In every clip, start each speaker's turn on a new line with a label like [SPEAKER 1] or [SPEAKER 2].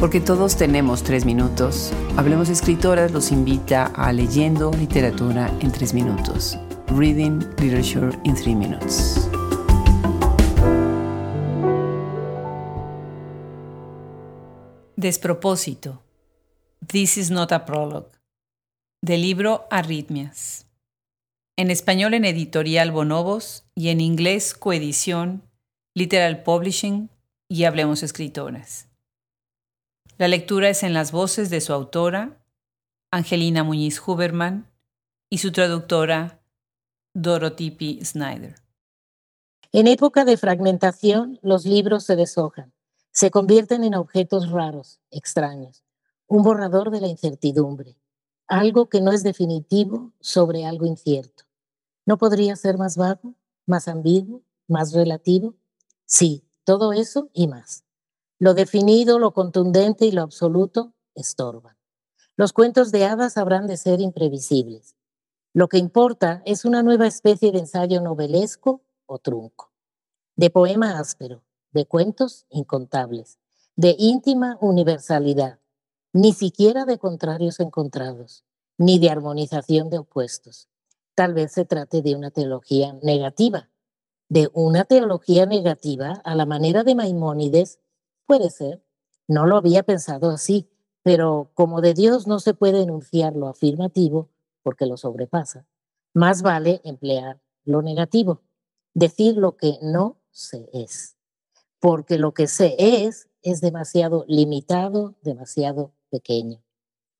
[SPEAKER 1] Porque todos tenemos tres minutos, Hablemos Escritoras los invita a Leyendo Literatura en tres minutos. Reading Literature in Three Minutes. Despropósito. This is not a prologue. Del libro Arritmias. En español en editorial Bonobos y en inglés coedición, Literal Publishing y Hablemos Escritoras. La lectura es en las voces de su autora, Angelina Muñiz Huberman, y su traductora, Dorothy P. Snyder.
[SPEAKER 2] En época de fragmentación, los libros se deshojan, se convierten en objetos raros, extraños, un borrador de la incertidumbre, algo que no es definitivo sobre algo incierto. ¿No podría ser más vago, más ambiguo, más relativo? Sí, todo eso y más. Lo definido, lo contundente y lo absoluto estorban. Los cuentos de hadas habrán de ser imprevisibles. Lo que importa es una nueva especie de ensayo novelesco o trunco, de poema áspero, de cuentos incontables, de íntima universalidad, ni siquiera de contrarios encontrados, ni de armonización de opuestos. Tal vez se trate de una teología negativa, de una teología negativa a la manera de Maimónides Puede ser, no lo había pensado así, pero como de Dios no se puede enunciar lo afirmativo porque lo sobrepasa, más vale emplear lo negativo, decir lo que no se es, porque lo que se es es demasiado limitado, demasiado pequeño.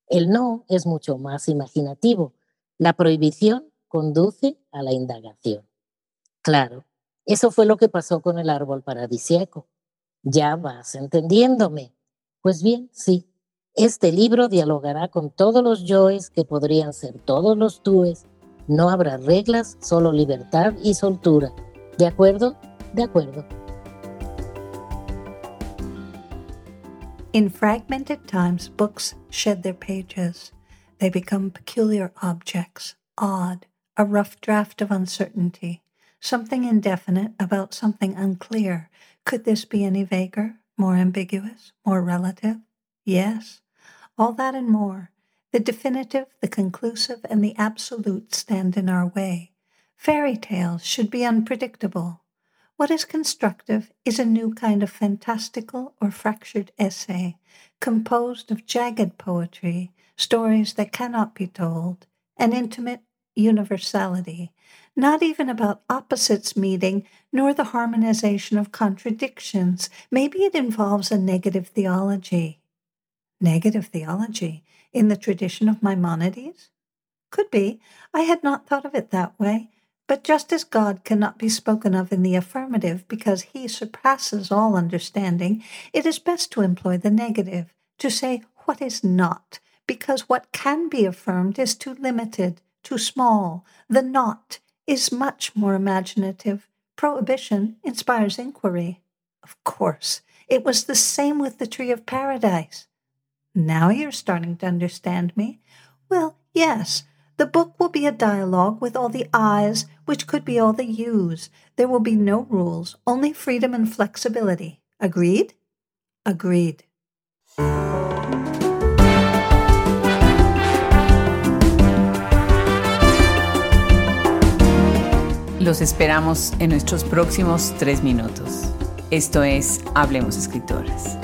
[SPEAKER 2] El no es mucho más imaginativo. La prohibición conduce a la indagación. Claro, eso fue lo que pasó con el árbol paradisiaco. Ya vas entendiéndome. Pues bien, sí, este libro dialogará con todos los yoes que podrían ser todos los túes. No habrá reglas, solo libertad y soltura. ¿De acuerdo? De acuerdo.
[SPEAKER 3] In fragmented times, books shed their pages. They become peculiar objects, odd, a rough draft of uncertainty, something indefinite about something unclear, Could this be any vaguer, more ambiguous, more relative? Yes, all that and more. The definitive, the conclusive, and the absolute stand in our way. Fairy tales should be unpredictable. What is constructive is a new kind of fantastical or fractured essay, composed of jagged poetry, stories that cannot be told, an intimate universality, not even about opposites meeting, nor the harmonization of contradictions. Maybe it involves a negative theology. Negative theology in the tradition of Maimonides? Could be. I had not thought of it that way. But just as God cannot be spoken of in the affirmative because he surpasses all understanding, it is best to employ the negative, to say what is not, because what can be affirmed is too limited, too small. The not is much more imaginative. Prohibition inspires inquiry. Of course, it was the same with the tree of paradise. Now you're starting to understand me. Well, yes, the book will be a dialogue with all the I's, which could be all the U's. There will be no rules, only freedom and flexibility. Agreed? Agreed.
[SPEAKER 1] Los esperamos en nuestros próximos tres minutos. Esto es Hablemos Escritoras.